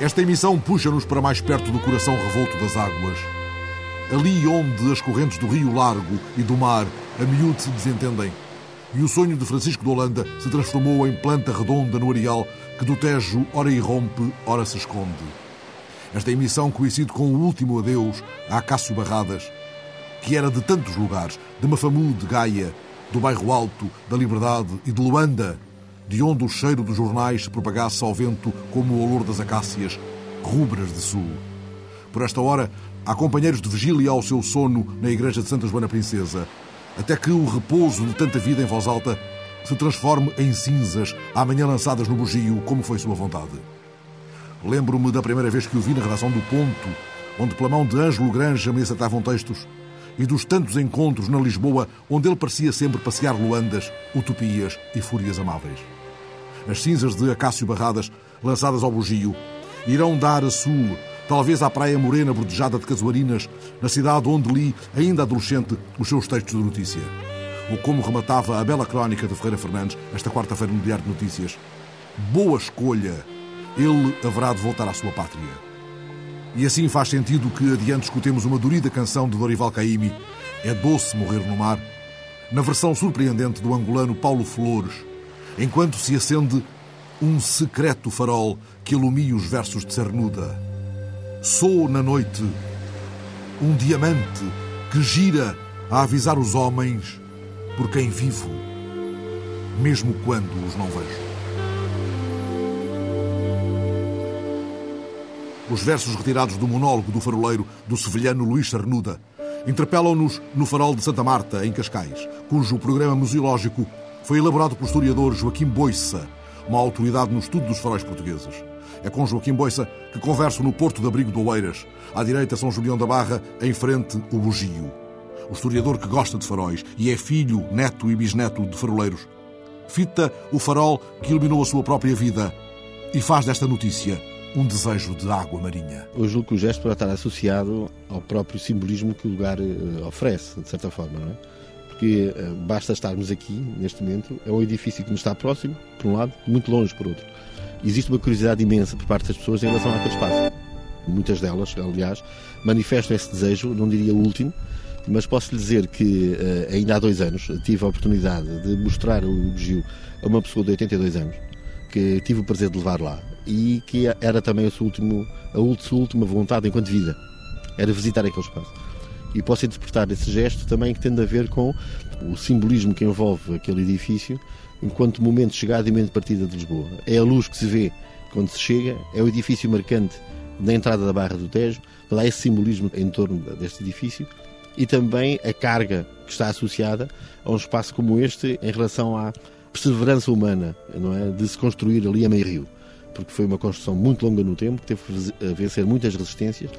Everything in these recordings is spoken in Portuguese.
Esta emissão puxa-nos para mais perto do coração revolto das águas. Ali onde as correntes do rio Largo e do mar a miúdo se desentendem. E o sonho de Francisco de Holanda se transformou em planta redonda no areal que do Tejo ora irrompe, ora se esconde. Esta emissão coincide com o último adeus a Acácio Barradas, que era de tantos lugares, de Mafamu, de Gaia, do Bairro Alto, da Liberdade e de Luanda, de onde o cheiro dos jornais se propagasse ao vento como o olor das acácias, rubras de sul. Por esta hora, há companheiros de vigília ao seu sono na igreja de Santa Joana Princesa, até que o repouso de tanta vida em voz alta se transforme em cinzas, amanhã lançadas no bugio, como foi sua vontade. Lembro-me da primeira vez que o vi na redação do Ponto, onde pela mão de Ângelo Granja me acertavam textos, e dos tantos encontros na Lisboa onde ele parecia sempre passear luandas, utopias e fúrias amáveis. As cinzas de Acácio Barradas, lançadas ao bugio, irão dar a sul, talvez à praia morena bordejada de casuarinas, na cidade onde li, ainda adolescente, os seus textos de notícia. Ou como rematava a bela crónica de Ferreira Fernandes esta quarta-feira no Diário de Notícias. Boa escolha! Ele haverá de voltar à sua pátria. E assim faz sentido que adiante escutemos uma dorida canção de Dorival Caymmi, É doce morrer no mar, na versão surpreendente do angolano Paulo Flores, enquanto se acende um secreto farol que ilumia os versos de Cernuda. Sou na noite um diamante que gira a avisar os homens por quem vivo, mesmo quando os não vejo. Os versos retirados do monólogo do faroleiro do sevilhano Luís Cernuda interpelam-nos no farol de Santa Marta, em Cascais, cujo programa museológico foi elaborado pelo historiador Joaquim Boissa, uma autoridade no estudo dos faróis portugueses. É com Joaquim Boissa que converso no Porto de Abrigo do Oeiras, à direita São Julião da Barra, em frente o Bugio. O historiador que gosta de faróis e é filho, neto e bisneto de faroleiros. Fita o farol que iluminou a sua própria vida e faz desta notícia um desejo de água marinha. Eu julgo que o gesto pode estar associado ao próprio simbolismo que o lugar uh, oferece, de certa forma, não é? Porque uh, basta estarmos aqui, neste momento, é um edifício que nos está próximo, por um lado, muito longe, por outro. Existe uma curiosidade imensa por parte das pessoas em relação àquele espaço. Muitas delas, aliás, manifestam esse desejo, não diria o último, mas posso lhe dizer que uh, ainda há dois anos tive a oportunidade de mostrar o Bugio a uma pessoa de 82 anos, que tive o prazer de levar lá e que era também a sua, último, a sua última vontade enquanto vida, era visitar aquele espaço. E posso interpretar esse gesto também que tem a ver com o simbolismo que envolve aquele edifício enquanto momento de chegada e momento de partida de Lisboa. É a luz que se vê quando se chega, é o edifício marcante na entrada da Barra do Tejo, há esse simbolismo em torno deste edifício e também a carga que está associada a um espaço como este em relação à perseverança humana, não é, de se construir ali a meio rio porque foi uma construção muito longa no tempo, que teve que vencer muitas resistências.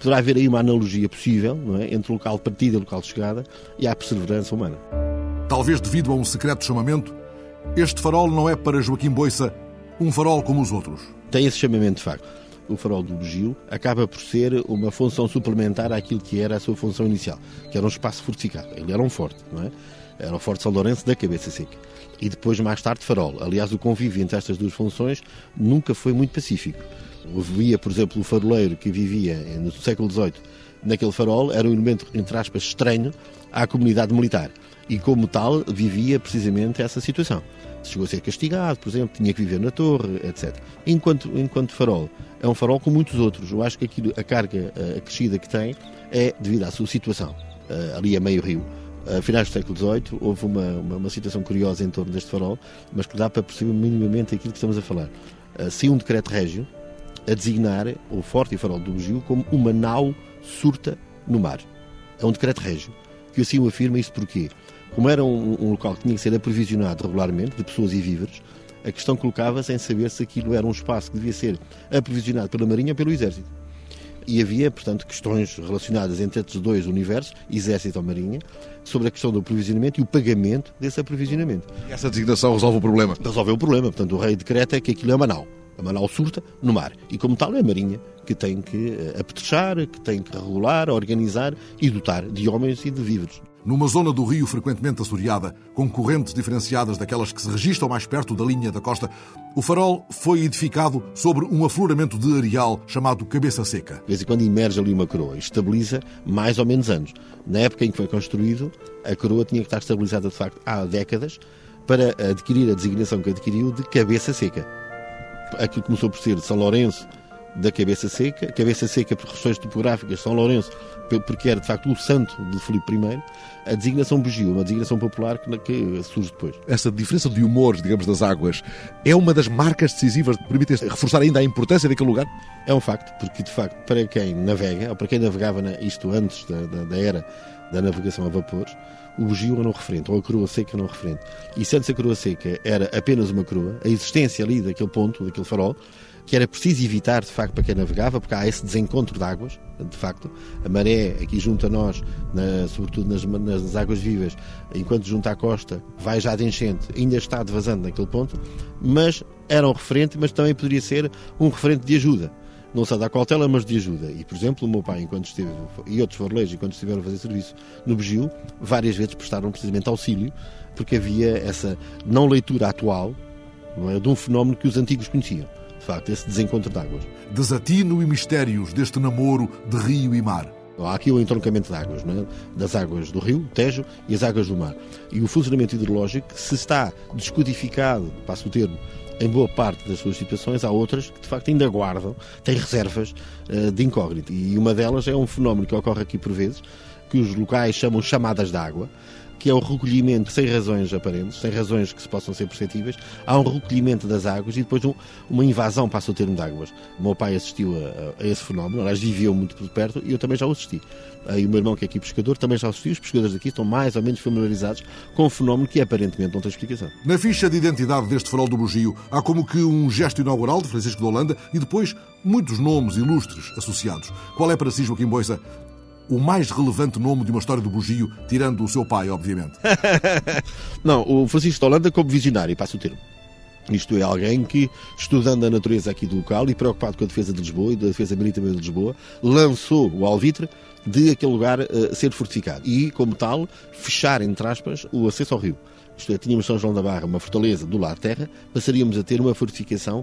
Poderá haver aí uma analogia possível não é? entre o local de partida e o local de chegada e a perseverança humana. Talvez devido a um secreto chamamento, este farol não é para Joaquim Boissa um farol como os outros. Tem esse chamamento de facto. O farol do Bugio acaba por ser uma função suplementar àquilo que era a sua função inicial, que era um espaço fortificado. Ele era um forte, não é? Era o Forte São Lourenço da cabeça seca e depois mais tarde farol. Aliás, o convívio entre estas duas funções nunca foi muito pacífico. Havia, por exemplo, o faroleiro que vivia no século XVIII naquele farol, era um elemento, entre aspas, estranho à comunidade militar. E como tal, vivia precisamente essa situação. Chegou a ser castigado, por exemplo, tinha que viver na torre, etc. Enquanto, enquanto farol, é um farol como muitos outros. Eu acho que aquilo, a carga acrescida que tem é devido à sua situação, eh, ali a meio rio a finais do século XVIII, houve uma, uma, uma, situação curiosa em torno deste farol, mas que dá para perceber minimamente aquilo que estamos a falar. Uh, Saiu um decreto régio a designar o Forte e Farol do Bugio como uma nau surta no mar. É um decreto régio que assim o afirma. Isso porquê? Como era um, um local que tinha que ser aprovisionado regularmente de pessoas e víveres, a questão colocava-se em saber se aquilo era um espaço que devia ser aprovisionado pela Marinha ou pelo Exército e havia, portanto, questões relacionadas entre estes dois universos, Exército ou Marinha, sobre a questão do aprovisionamento e o pagamento desse aprovisionamento. E essa designação resolve o problema? Resolveu o problema. Portanto, o rei decreta que aquilo é Manau. A Manau surta no mar. E, como tal, é a Marinha que tem que eh, apetrechar, que tem que regular, organizar e dotar de homens e de víveres. numa zona do rio frequentemente assoreada, com correntes diferenciadas daquelas que se registram mais perto da linha da costa, o farol foi edificado sobre um afloramento de areal chamado Cabeça Seca. De vez em quando emerge ali uma coroa e estabiliza mais ou menos anos. Na época em que foi construído, a coroa tinha que estar estabilizada de facto há décadas para adquirir a designação que adquiriu de Cabeça Seca. Aquilo começou por ser São Lourenço da Cabeça Seca, Cabeça Seca por questões topográficas, São Lourenço porque era de facto o santo de Filipe I, a designação Bugio, uma designação popular que, que, surge depois. Essa diferença de humores, digamos, das águas, é uma das marcas decisivas que permitem reforçar ainda a importância daquele lugar? É um facto, porque de facto, para quem navega, ou para quem navegava na, isto antes da, da, da era da navegação a vapores, o bugio era um referente, ou a coroa seca um referente. E se antes a coroa seca era apenas uma coroa, a existência ali daquele ponto, daquele farol, que era preciso evitar, de facto, para quem navegava, porque há esse desencontro de águas, de facto. A maré, aqui junto a nós, na, sobretudo nas, nas, águas vivas, enquanto junto à costa, vai já de enchente, ainda está devasando naquele ponto, mas era um referente, mas também poderia ser um referente de ajuda. Não só da cautela, mas de ajuda. E, por exemplo, o meu pai, enquanto esteve, e outros faroleiros, enquanto estiveram a fazer serviço no Bugio, várias vezes prestaram precisamente auxílio, porque havia essa não leitura atual não é, de um fenómeno que os antigos conheciam de facto, esse desencontro de águas. Desatino e mistérios deste namoro de rio e mar. Há aqui o entroncamento de águas, é? das águas do rio, Tejo, e as águas do mar. E o funcionamento hidrológico, se está descodificado, passo o termo, em boa parte das suas situações, há outras que de facto ainda guardam, têm reservas uh, de incógnito. E uma delas é um fenómeno que ocorre aqui por vezes, que os locais chamam chamadas de água, que é o recolhimento sem razões aparentes, sem razões que se possam ser perceptíveis, há um recolhimento das águas e depois um, uma invasão, passa o termo de águas. O meu pai assistiu a, a, esse fenómeno, aliás, viveu muito por perto e eu também já o assisti. E o meu irmão, que é aqui pescador, também já assistiu. Os pescadores aqui estão mais ou menos familiarizados com um fenómeno que aparentemente não tem explicação. Na ficha de identidade deste farol do Bugio, há como que um gesto inaugural de Francisco de Holanda e depois muitos nomes ilustres associados. Qual é para si, Joaquim Boisa, o mais relevante nome de uma história do bugio, tirando o seu pai, obviamente. Não, o Francisco de Holanda como visionário, passo o termo. Isto é, alguém que, estudando a natureza aqui do local e preocupado com a defesa de Lisboa e da defesa marítima de Lisboa, lançou o alvitre de aquele lugar uh, ser fortificado e, como tal, fechar, entre aspas, o acesso ao rio isto é, tínhamos São João da Barra, uma fortaleza do lado terra, passaríamos a ter uma fortificação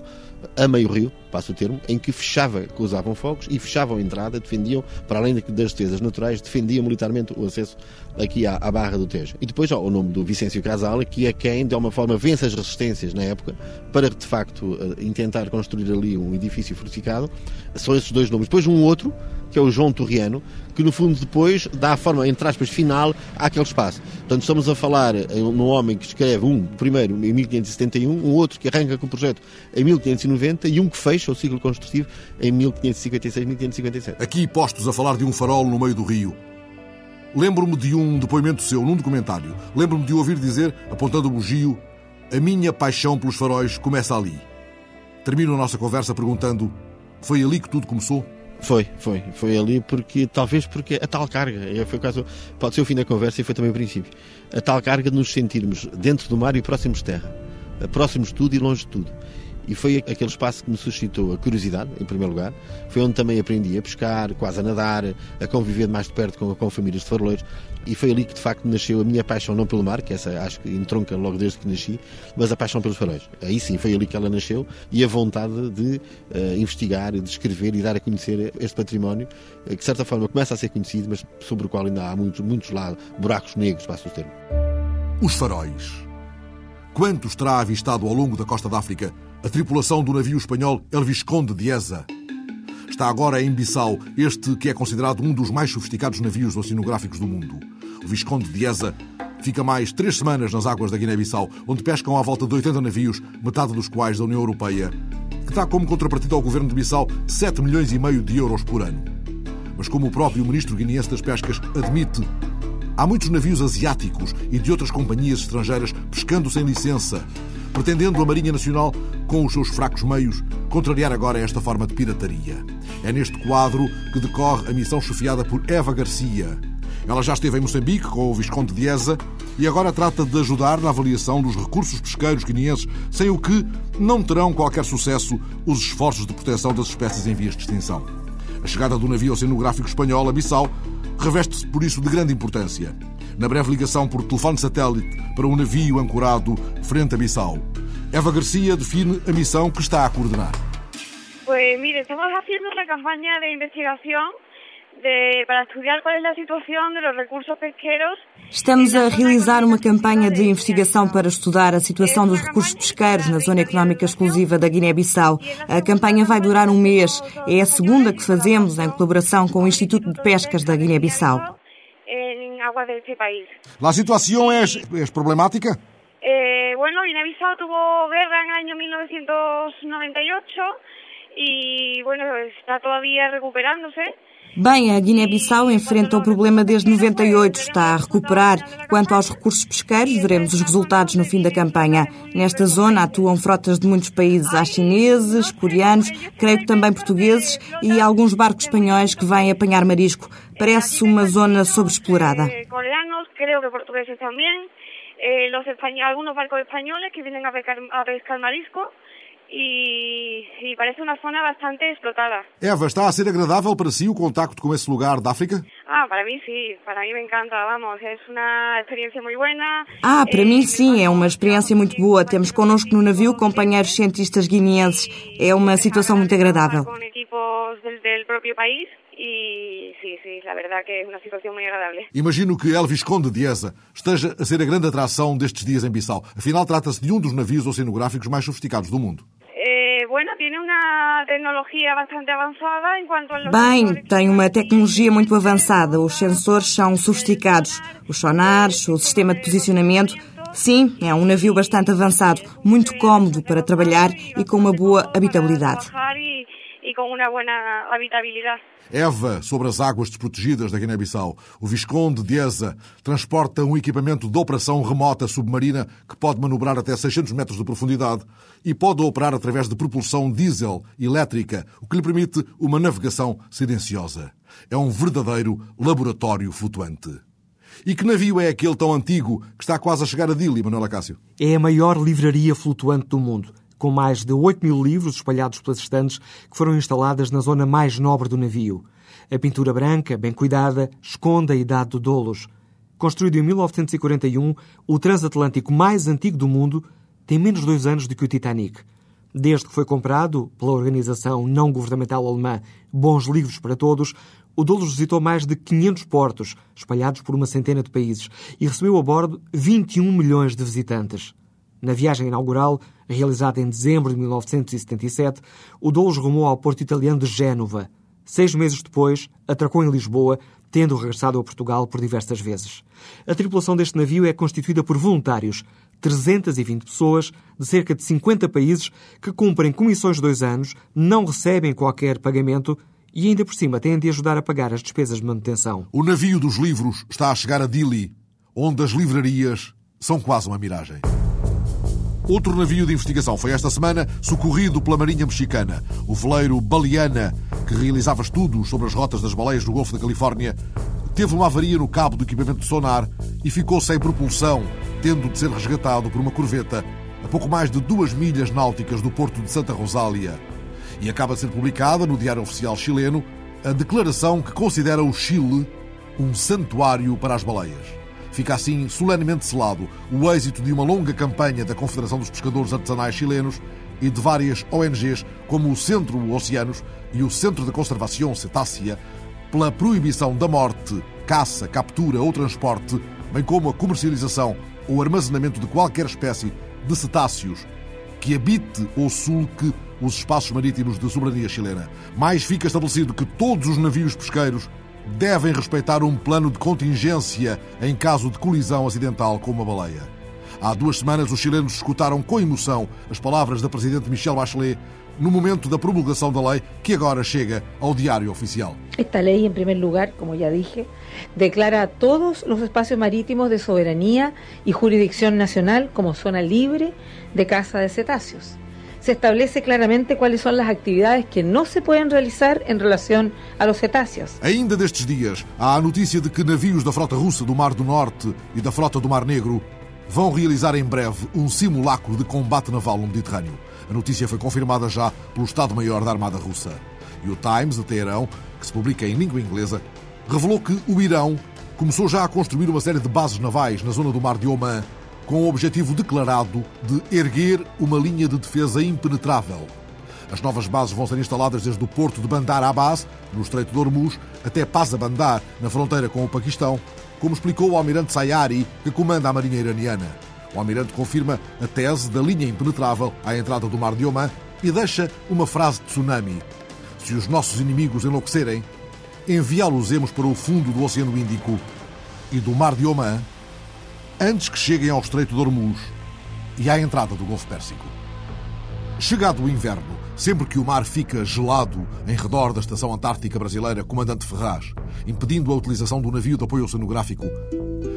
a meio rio, passo o termo, em que fechava, que usavam fogos e fechavam a entrada, defendiam, para além das defesas naturais, defendiam militarmente o acesso aqui à, à Barra do Tejo. E depois ó, o nome do Vicêncio Casal, que é quem, de alguma forma, vence as resistências na época, para de facto eh, intentar construir ali um edifício fortificado. São esses dois nomes. Depois um outro, que é o João Torriano, que no fundo depois dá a forma, entre aspas, final àquele espaço. Portanto, estamos a falar num homem que escreve um, primeiro em 1571, um outro que arranca com o projeto em 1590 e um que fecha o ciclo construtivo em 1556-1557. Aqui postos a falar de um farol no meio do rio. Lembro-me de um depoimento seu num documentário. Lembro-me de ouvir dizer, apontando o bugio, a minha paixão pelos faróis começa ali. Termino a nossa conversa perguntando: foi ali que tudo começou? Foi, foi. Foi ali porque, talvez porque a tal carga, é, foi caso, pode ser o fim da conversa e foi também o princípio. A tal carga de nos sentirmos dentro do mar e próximos de terra. Próximos de tudo e longe de tudo. E foi aquele espaço que me suscitou a curiosidade, em primeiro lugar. Foi onde também aprendi a pescar, quase a nadar, a conviver mais de perto com, com famílias de faroleiros. E foi ali que de facto nasceu a minha paixão, não pelo mar, que essa acho que entronca logo desde que nasci, mas a paixão pelos faróis. Aí sim, foi ali que ela nasceu e a vontade de uh, investigar, de escrever e dar a conhecer este património, uh, que de certa forma começa a ser conhecido, mas sobre o qual ainda há muitos, muitos lá, buracos negros, passo o termo. Os faróis. Quantos terá avistado ao longo da costa da África a tripulação do navio espanhol El Visconde de Eza. Está agora em Bissau, este que é considerado um dos mais sofisticados navios oceanográficos do mundo. Visconde de Eza fica mais três semanas nas águas da Guiné-Bissau, onde pescam à volta de 80 navios, metade dos quais da União Europeia, que dá como contrapartida ao governo de Bissau 7 milhões e meio de euros por ano. Mas como o próprio ministro guineense das Pescas admite, há muitos navios asiáticos e de outras companhias estrangeiras pescando sem licença, pretendendo a Marinha Nacional, com os seus fracos meios, contrariar agora esta forma de pirataria. É neste quadro que decorre a missão chefiada por Eva Garcia. Ela já esteve em Moçambique com o Visconde de Eza e agora trata de ajudar na avaliação dos recursos pesqueiros guineenses, sem o que não terão qualquer sucesso os esforços de proteção das espécies em vias de extinção. A chegada do navio oceanográfico espanhol a Bissau reveste-se por isso de grande importância. Na breve ligação por telefone satélite para um navio ancorado frente a Bissau, Eva Garcia define a missão que está a coordenar. Pues mire, estamos haciendo una campaña de investigación de, para estudiar cuál es la situación de los recursos pesqueros Estamos a realizar uma campanha de investigação para estudar a situação dos recursos pesqueiros na Zona Económica Exclusiva da Guiné-Bissau. A campanha vai durar um mês. É a segunda que fazemos em colaboração com o Instituto de Pescas da Guiné-Bissau. A situação é, é problemática? Eh, bueno, Guinea-Bissau tuvo guerra en el año 1998 y bueno, está todavía recuperándose. Bem, a Guiné-Bissau enfrenta o problema desde 98, está a recuperar. Quanto aos recursos pesqueiros, veremos os resultados no fim da campanha. Nesta zona atuam frotas de muitos países, há chineses, coreanos, creio que também portugueses e alguns barcos espanhóis que vêm apanhar marisco. Parece uma zona sobreexplorada. Eh, coreanos, creo que portugueses también, eh, algunos barcos españoles que pescar, a pescar marisco y, y parece una zona bastante explotada. Eva, está a ser agradável para si o contacto com esse lugar da África? Ah, para mí sí, para mí me encanta, vamos, es una experiencia muy buena. Ah, para Eh, mim sim, é uma experiência muito boa. Temos connosco no navio companheiros cientistas guineenses. É uma situação muito agradável. Con equipos del propio país y sí, sí, la verdad que es una situación muy agradable. Imagino que Elvis Conde de Eza esteja a ser a grande atração destes dias em Bissau. Afinal, trata-se de um dos navios oceanográficos mais sofisticados do mundo. Eh, bueno, tiene una tecnología bastante avanzada en cuanto a los... Bem, tem uma tecnologia muito avançada. Os sensores são sofisticados. Os sonares, o sistema de posicionamento. Sim, é um navio bastante avançado, muito cómodo para trabalhar e com uma boa habitabilidade. Trabajar y, y con una buena habitabilidad. Eva, sobre as águas desprotegidas da Guiné-Bissau, o Visconde de Eza transporta um equipamento de operação remota submarina que pode manobrar até 600 metros de profundidade e pode operar através de propulsão diesel elétrica, o que lhe permite uma navegação silenciosa. É um verdadeiro laboratório flutuante. E que navio é aquele tão antigo que está quase a chegar a Dili, Manuel Acácio? É a maior livraria flutuante do mundo, com mais de 8 mil livros espalhados pelas estantes que foram instaladas na zona mais nobre do navio. A pintura branca, bem cuidada, esconde a idade do Dolos. Construído em 1941, o transatlântico mais antigo do mundo tem menos de dois anos do que o Titanic. Desde que foi comprado pela organização não governamental alemã Bons Livros para Todos, o Dolos visitou mais de 500 portos, espalhados por uma centena de países, e recebeu a bordo 21 milhões de visitantes. Na viagem inaugural, realizada em dezembro de 1977, o Doulos rumou ao porto italiano de Génova. Seis meses depois, atracou em Lisboa, tendo regressado a Portugal por diversas vezes. A tripulação deste navio é constituída por voluntários, 320 pessoas de cerca de 50 países que cumprem comissões de dois anos, não recebem qualquer pagamento e ainda por cima têm de ajudar a pagar as despesas de manutenção. O navio dos livros está a chegar a Dili, onde as livrarias são quase uma miragem. Outro navio de investigação foi esta semana socorrido pela Marinha Mexicana. O veleiro Baleana, que realizava estudos sobre as rotas das baleias no Golfo da Califórnia, teve uma avaria no cabo do equipamento de sonar e ficou sem propulsão, tendo de ser resgatado por uma corveta a pouco mais de duas milhas náuticas do porto de Santa Rosália. E acaba de ser publicada no Diário Oficial chileno a declaração que considera o Chile um santuário para as baleias. Fica assim solenemente selado o êxito de uma longa campanha da Confederação dos Pescadores Artesanais Chilenos e de várias ONGs, como o Centro Oceanos e o Centro de Conservação Cetácea, pela proibição da morte, caça, captura ou transporte, bem como a comercialização ou armazenamento de qualquer espécie de cetáceos que habite ou sulque os espaços marítimos de soberania chilena. Mais fica estabelecido que todos os navios pesqueiros devem respeitar um plano de contingência em caso de colisão acidental com uma baleia. Há duas semanas, os chilenos escutaram com emoção as palavras da Presidente Michelle Bachelet no momento da promulgação da lei que agora chega ao Diário Oficial. Esta ley, en primer lugar, como ya dije, declara a todos los espacios marítimos de soberanía y jurisdicción nacional como zona libre de caza de cetáceos. Se establece claramente cuáles son las actividades que no se pueden realizar en relación a los cetáceos. Ainda destes dias, há a notícia de que navios da frota russa do Mar do Norte e da frota do Mar Negro vão realizar em breve um simulacro de combate naval no Mediterrâneo. A notícia foi confirmada já pelo Estado-Maior da Armada Russa. E o Times de Teherão, que se publica em língua inglesa, revelou que o Irão começou já a construir uma série de bases navais na zona do Mar de Oman com o objetivo declarado de erguer uma linha de defesa impenetrável. As novas bases vão ser instaladas desde o porto de Bandar Abbas, no Estreito de Hormuz, até Paza Bandar, na fronteira com o Paquistão, como explicou o almirante Sayari, que comanda a marinha iraniana. O almirante confirma a tese da linha impenetrável à entrada do Mar de Oman e deixa uma frase de tsunami. Se os nossos inimigos enlouquecerem, enviá-los-emos para o fundo do Oceano Índico e do Mar de Oman antes que cheguem ao Estreito de Hormuz e à entrada do Golfo Pérsico. Chegado o inverno, sempre que o mar fica gelado em redor da Estação Antártica Brasileira Comandante Ferraz, impedindo a utilização do navio de apoio oceanográfico,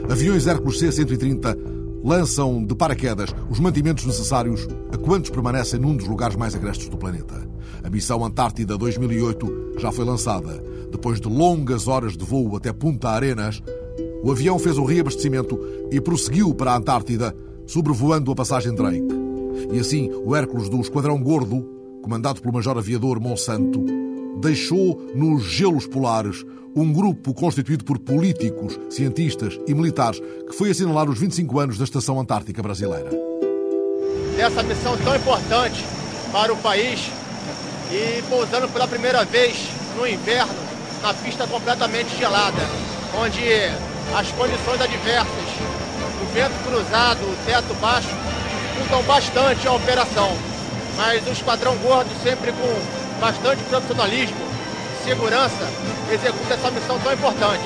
aviões Hércules C-130 lançam de paraquedas os mantimentos necessários a quantos permanecem num dos lugares mais agrestes do planeta. A missão Antártida 2008 já foi lançada. Depois de longas horas de voo até Punta Arenas, o avião fez o reabastecimento e prosseguiu para a Antártida, sobrevoando a passagem Drake. E assim, o Hércules do Esquadrão Gordo, comandado pelo Major Aviador Monsanto, deixou nos gelos polares um grupo constituído por políticos, cientistas e militares que foi assinalar os 25 anos da Estação Antártica Brasileira. Dessa missão tão importante para o país e pousando pela primeira vez no inverno na pista completamente gelada, onde as condições adversas, o vento cruzado, o teto baixo, dificultam bastante a operação. Mas o Esquadrão Gordo, sempre com bastante profissionalismo segurança, executa essa missão tão importante.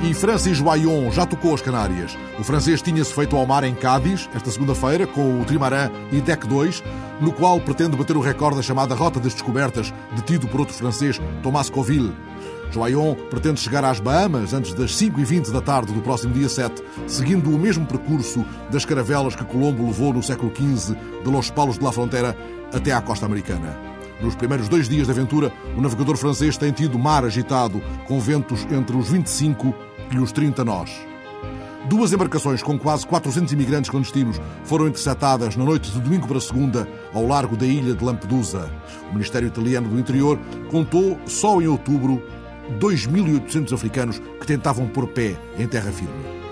E Francis Joyon já tocou as Canárias. O francês tinha-se feito ao mar em Cádiz, esta segunda-feira, com o Trimaran e Deck 2, no qual pretende bater o recorde da chamada Rota das Descobertas, detido por outro francês, Thomas Coville. Joyon pretende chegar às Bahamas antes das 5h20 da tarde do próximo dia 7, seguindo o mesmo percurso das caravelas que Colombo levou no século XV de Los Palos de la Frontera até à costa americana. Nos primeiros dois dias de aventura, o navegador francês tem tido mar agitado, com ventos entre os 25 e os 30 nós. Duas embarcações com quase 400 imigrantes clandestinos foram interceptadas na noite de domingo para segunda ao largo da ilha de Lampedusa. O Ministério Italiano do Interior contou só em outubro 2.800 africanos que tentavam pôr pé em terra firme.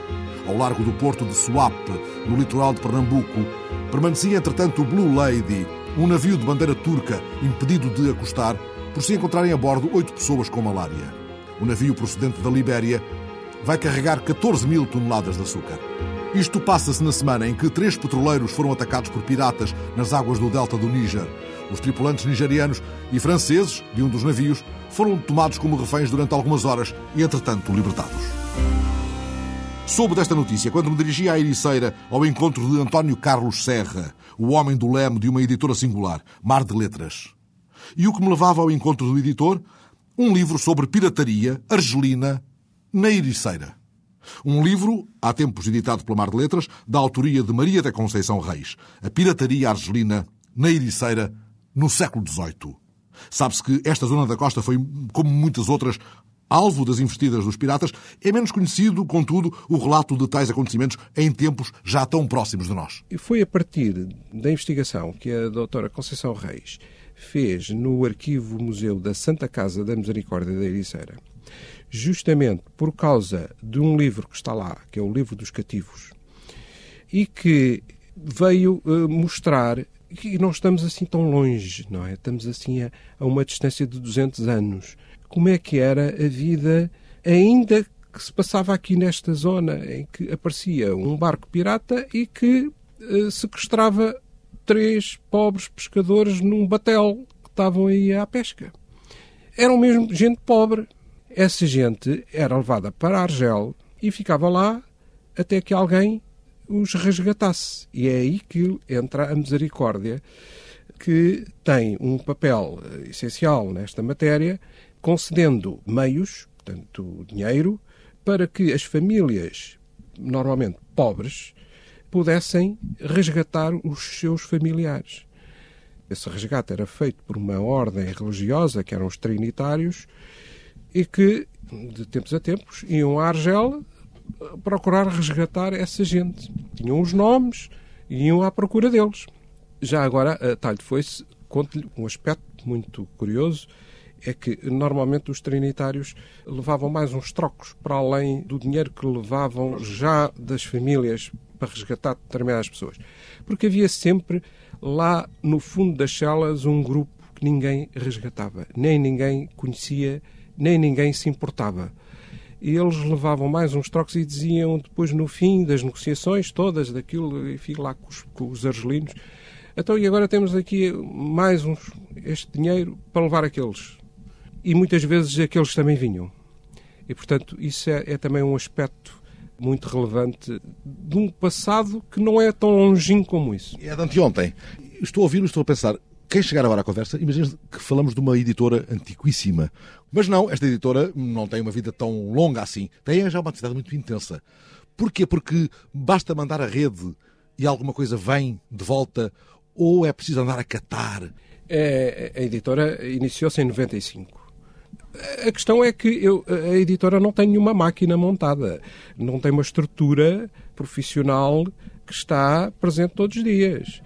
Ao largo do porto de Suape, no litoral de Pernambuco, permanecia entretanto o Blue Lady, um navio de bandeira turca impedido de acostar por se encontrarem a bordo oito pessoas com malária. O navio procedente da Libéria vai carregar 14 mil toneladas de açúcar. Isto passa-se na semana em que três petroleiros foram atacados por piratas nas águas do delta do Níger. Os tripulantes nigerianos e franceses de um dos navios foram tomados como reféns durante algumas horas e, entretanto, libertados. Soube desta notícia quando me dirigia à Ericeira ao encontro de António Carlos Serra, o homem do leme de uma editora singular, Mar de Letras. E o que me levava ao encontro do editor? Um livro sobre pirataria argelina na Ericeira. Um livro, há tempos editado pela Mar de Letras, da autoria de Maria da Conceição Reis, A Pirataria Argelina na Ericeira, no século XVIII. Sabe-se que esta zona da costa foi, como muitas outras, alvo das investidas dos piratas. É menos conhecido, contudo, o relato de tais acontecimentos em tempos já tão próximos de nós. E foi a partir da investigação que a doutora Conceição Reis fez no Arquivo Museu da Santa Casa da Misericórdia da Ericeira, justamente por causa de um livro que está lá, que é o Livro dos Cativos, e que veio uh, mostrar que não estamos assim tão longe, não é? Estamos assim a, a uma distância de 200 anos. Como é que era a vida ainda que se passava aqui nesta zona em que aparecia um barco pirata e que uh, sequestrava três pobres pescadores num batel que estavam aí à pesca. Eram mesmo gente pobre. Essa gente era levada para Argel e ficava lá até que alguém os resgatasse. E é aí que entra a misericórdia, que tem um papel eh, essencial nesta matéria, concedendo meios, portanto, dinheiro, para que as famílias, normalmente pobres, pudessem resgatar os seus familiares. Esse resgate era feito por uma ordem religiosa, que eram os trinitários, e que, de tempos a tempos, iam a Argel procurar resgatar essa gente. Tinham os nomes e iam à procura deles. Já agora, a Talho Foice conta-lhe um aspecto muito curioso, é que normalmente os trinitários levavam mais uns trocos para além do dinheiro que levavam já das famílias para resgatar determinadas pessoas. Porque havia sempre lá no fundo das celas um grupo que ninguém resgatava, nem ninguém conhecia, nem ninguém se importava. E eles levavam mais uns trocos e diziam depois no fim das negociações todas daquilo, enfim, lá com os, com os argelinos, então e agora temos aqui mais uns, este dinheiro para levar aqueles e muitas vezes aqueles também vinham. E, portanto, isso é, é também um aspecto muito relevante de um passado que não é tão longínquo como isso. É de anteontem. Estou a ouvir estou a pensar, quem chegar agora à conversa, imagina que falamos de uma editora antiquíssima. Mas não, esta editora não tem uma vida tão longa assim. Tem já uma atividade muito intensa. Porquê? Porque basta mandar a rede e alguma coisa vem de volta ou é preciso andar a catar? É, a editora iniciou-se em 95. A questão é que eu, a editora não tem nenhuma máquina montada, não tem uma estrutura profissional que está presente todos os dias.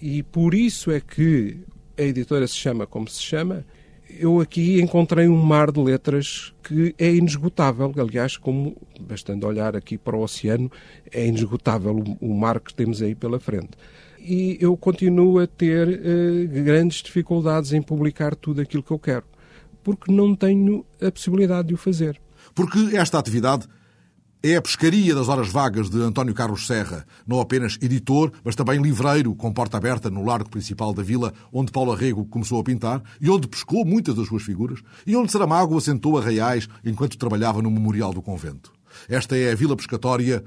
E por isso é que a editora se chama como se chama. Eu aqui encontrei um mar de letras que é inesgotável. Aliás, como bastante olhar aqui para o oceano, é inesgotável o mar que temos aí pela frente e eu continuo a ter uh, grandes dificuldades em publicar tudo aquilo que eu quero porque não tenho a possibilidade de o fazer. Porque esta atividade é a pescaria das horas vagas de António Carlos Serra, não apenas editor, mas também livreiro, com porta aberta no largo principal da vila, onde Paulo Arrego começou a pintar e onde pescou muitas das suas figuras, e onde Saramago assentou arraiais enquanto trabalhava no memorial do convento. Esta é a vila pescatória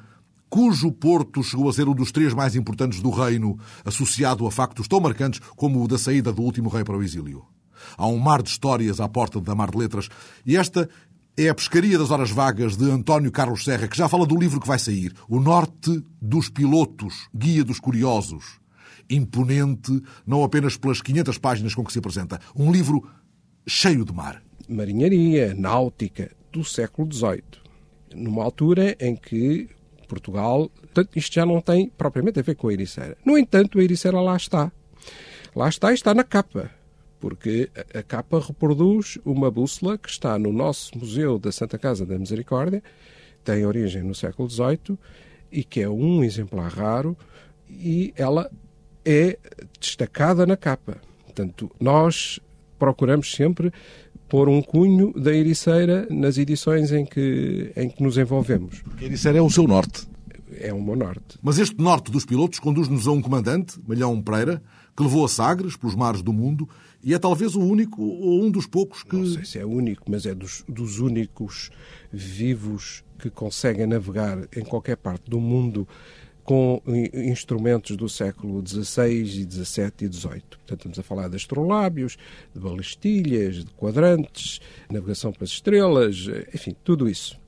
cujo porto chegou a ser um dos três mais importantes do reino, associado a factos tão marcantes como o da saída do último rei para o exílio. Há um mar de histórias à porta da Mar de Letras. E esta é a Pescaria das Horas Vagas de António Carlos Serra, que já fala do livro que vai sair, O Norte dos Pilotos, Guia dos Curiosos. Imponente, não apenas pelas 500 páginas com que se apresenta. Um livro cheio de mar. Marinharia, náutica, do século XVIII. Numa altura em que Portugal, isto já não tem propriamente a ver com a Ericeira. No entanto, a Ericeira lá está. Lá está e está na capa porque a capa reproduz uma bússola que está no nosso Museu da Santa Casa da Misericórdia, tem origem no século XVIII e que é um exemplar raro e ela é destacada na capa. Portanto, nós procuramos sempre pôr um cunho da Ericeira nas edições em que, em que nos envolvemos. Porque a Ericeira é o seu norte. É o meu norte. Mas este norte dos pilotos conduz-nos a um comandante, Malhão Pereira, que levou a Sagres pelos mares do mundo e é talvez o único ou um dos poucos que. Não sei se é único, mas é dos, dos únicos vivos que conseguem navegar em qualquer parte do mundo com instrumentos do século XVI e XVII e XVIII. Portanto, estamos a falar de astrolábios, de balestilhas, de quadrantes, navegação pelas estrelas, enfim, tudo isso.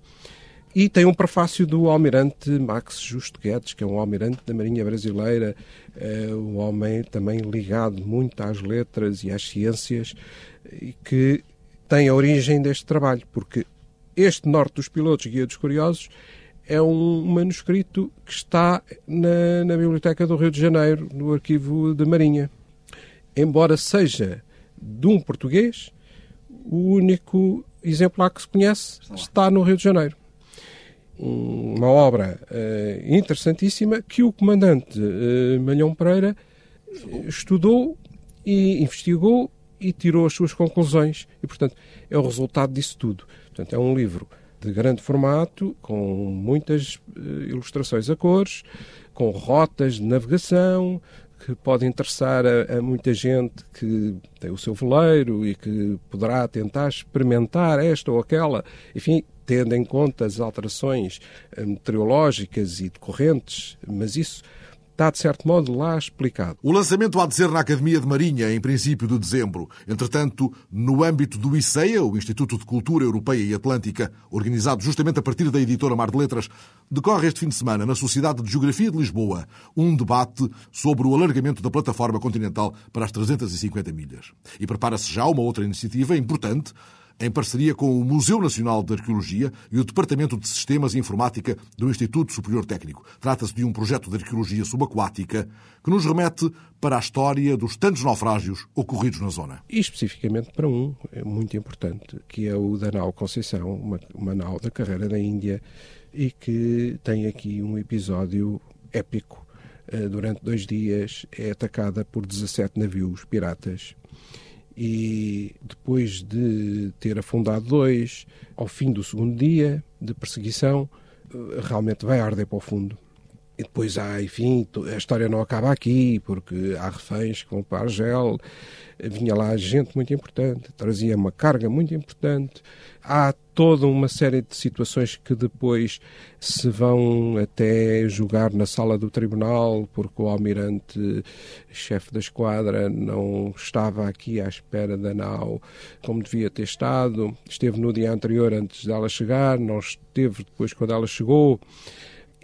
E tem um prefácio do almirante Max Justo Guedes, que é um almirante da Marinha Brasileira, uh, um homem também ligado muito às letras e às ciências, e que tem a origem deste trabalho, porque este Norte dos Pilotos, Guia dos Curiosos, é um manuscrito que está na, na Biblioteca do Rio de Janeiro, no Arquivo da Marinha. Embora seja de um português, o único exemplar que se conhece está no Rio de Janeiro uma obra uh, interessantíssima que o comandante uh, Malhão Pereira estudou e investigou e tirou as suas conclusões e, portanto, é o resultado disso tudo. Portanto, é um livro de grande formato, com muitas ilustrações a cores, com rotas de navegação, que pode interessar a, a, muita gente que tem o seu veleiro e que poderá tentar experimentar esta ou aquela, enfim, tendo em conta as alterações eh, meteorológicas e decorrentes, mas isso está, de certo modo, lá explicado. O lançamento há de ser na Academia de Marinha, em princípio de dezembro. Entretanto, no âmbito do ICEA, o Instituto de Cultura Europeia e Atlântica, organizado justamente a partir da editora Mar de Letras, decorre este fim de semana, na Sociedade de Geografia de Lisboa, um debate sobre o alargamento da plataforma continental para as 350 milhas. E prepara-se já uma outra iniciativa importante, em parceria com o Museu Nacional de Arqueologia e o Departamento de Sistemas e Informática do Instituto Superior Técnico. Trata-se de um projeto de arqueologia subaquática que nos remete para a história dos tantos naufrágios ocorridos na zona. E especificamente para um é muito importante, que é o da nau Conceição, uma, uma nau da carreira da Índia e que tem aqui um episódio épico. Eh, durante dois dias é atacada por 17 navios piratas e depois de ter afundado dois, ao fim do segundo dia de perseguição, realmente vai arder para o fundo. E depois há, enfim, a história não acaba aqui, porque há reféns que vão para Argel, vinha lá gente muito importante, trazia uma carga muito importante. Há toda uma série de situações que depois se vão até julgar na sala do tribunal, porque o almirante chefe da esquadra não estava aqui à espera da nau como devia ter estado, esteve no dia anterior antes dela chegar, não esteve depois quando ela chegou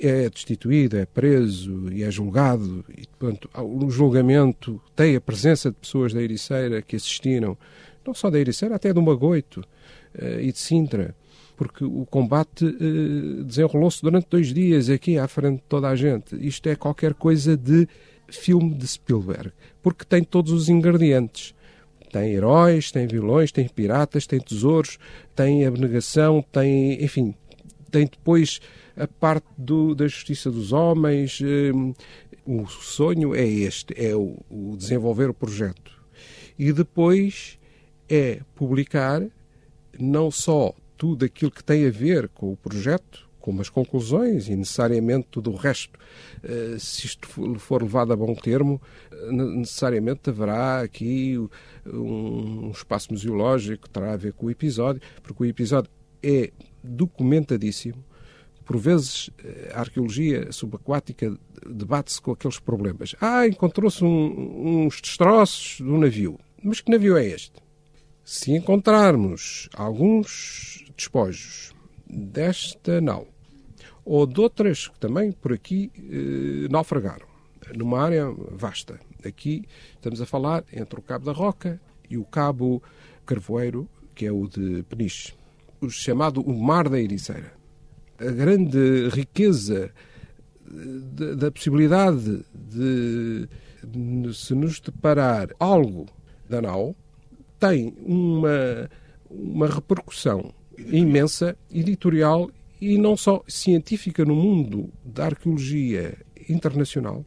é destituído, é preso e é julgado. E, portanto, o julgamento tem a presença de pessoas da Ericeira que assistiram, não só da Ericeira, até do Magoito uh, e de Sintra, porque o combate uh, desenrolou-se durante dois dias aqui à frente de toda a gente. Isto é qualquer coisa de filme de Spielberg, porque tem todos os ingredientes. Tem heróis, tem vilões, tem piratas, tem tesouros, tem abnegação, tem, enfim, tem depois a parte do, da justiça dos homens. Hum, o sonho é este, é o, o desenvolver o projeto. E depois é publicar não só tudo aquilo que tem a ver com o projeto, como as conclusões e necessariamente tudo o resto. Eh, se isto for levado a bom termo, eh, necessariamente haverá aqui um espaço museológico que terá a ver com o episódio, porque o episódio é documentadíssimo por vezes, a arqueologia subaquática debate-se com aqueles problemas. Ah, encontrou-se um, uns destroços de um navio. Mas que navio é este? Se encontrarmos alguns despojos desta nau, ou de outras que também por aqui eh, naufragaram, numa área vasta. Aqui estamos a falar entre o Cabo da Roca e o Cabo Carvoeiro, que é o de Peniche, o chamado o Mar da Ericeira a grande riqueza da possibilidade de, se nos deparar algo da nau tem uma, uma repercussão imensa, editorial e não só científica no mundo da arqueologia internacional,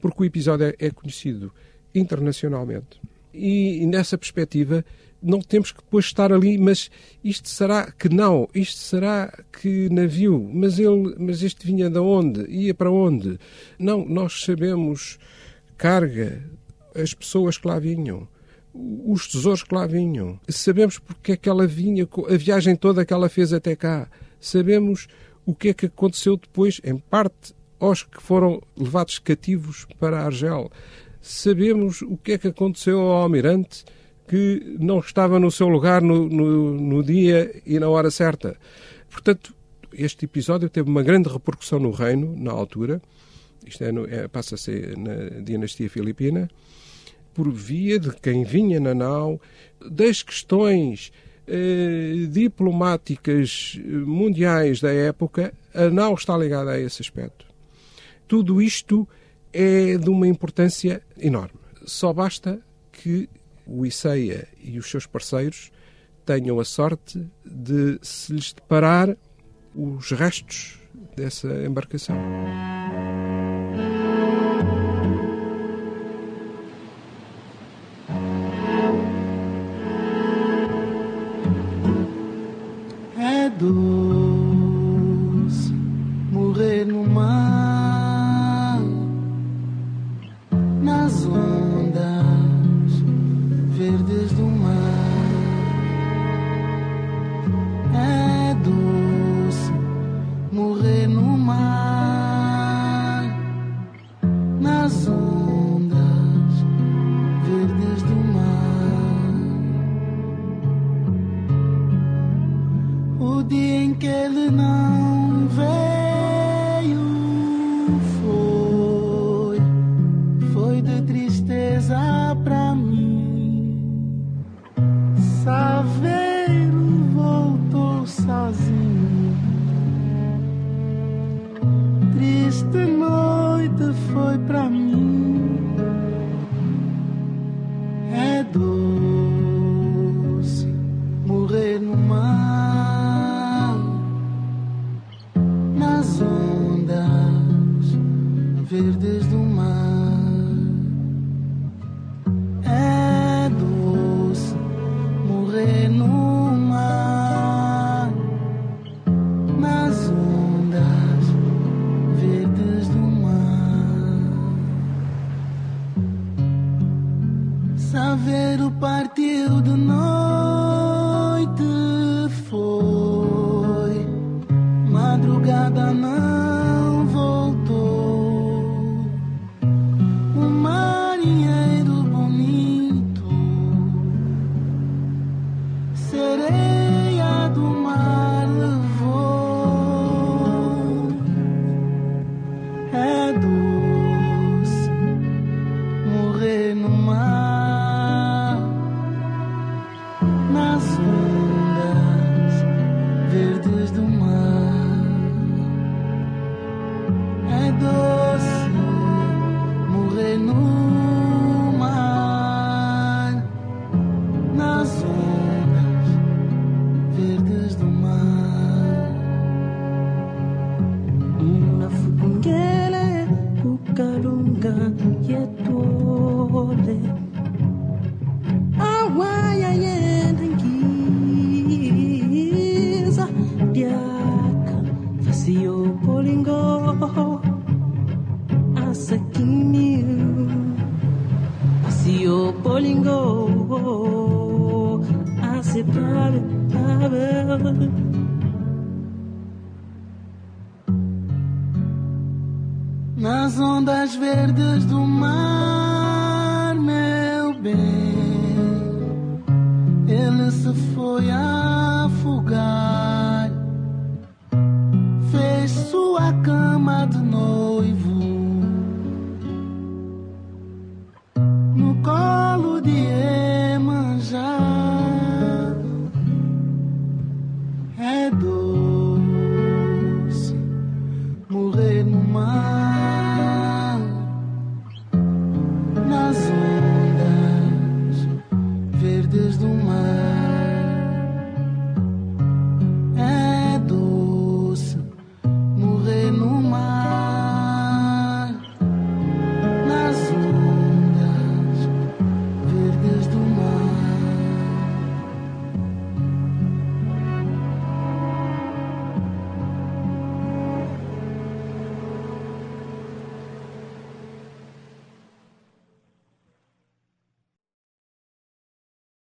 porque o episódio é, é conhecido internacionalmente. E nessa perspectiva, não temos que depois estar ali, mas isto será que não, isto será que navio, mas ele, mas este vinha de onde? Ia para onde? Não, nós sabemos carga, as pessoas que lá vinham, os tesouros que lá vinham, sabemos porque é que ela vinha, a viagem toda que ela fez até cá, sabemos o que é que aconteceu depois, em parte, aos que foram levados cativos para Argel. Sabemos o que é que aconteceu ao almirante que não estava no seu lugar no, no, no dia e na hora certa. Portanto, este episódio teve uma grande repercussão no reino, na altura, isto é, é passa a ser na dinastia filipina, por via de quem vinha na nau, das questões eh, diplomáticas mundiais da época, a nau está ligada a esse aspecto. Tudo isto é de uma importância enorme. Só basta que o ICEA e os seus parceiros tenham a sorte de se lhes deparar os restos dessa embarcação. Se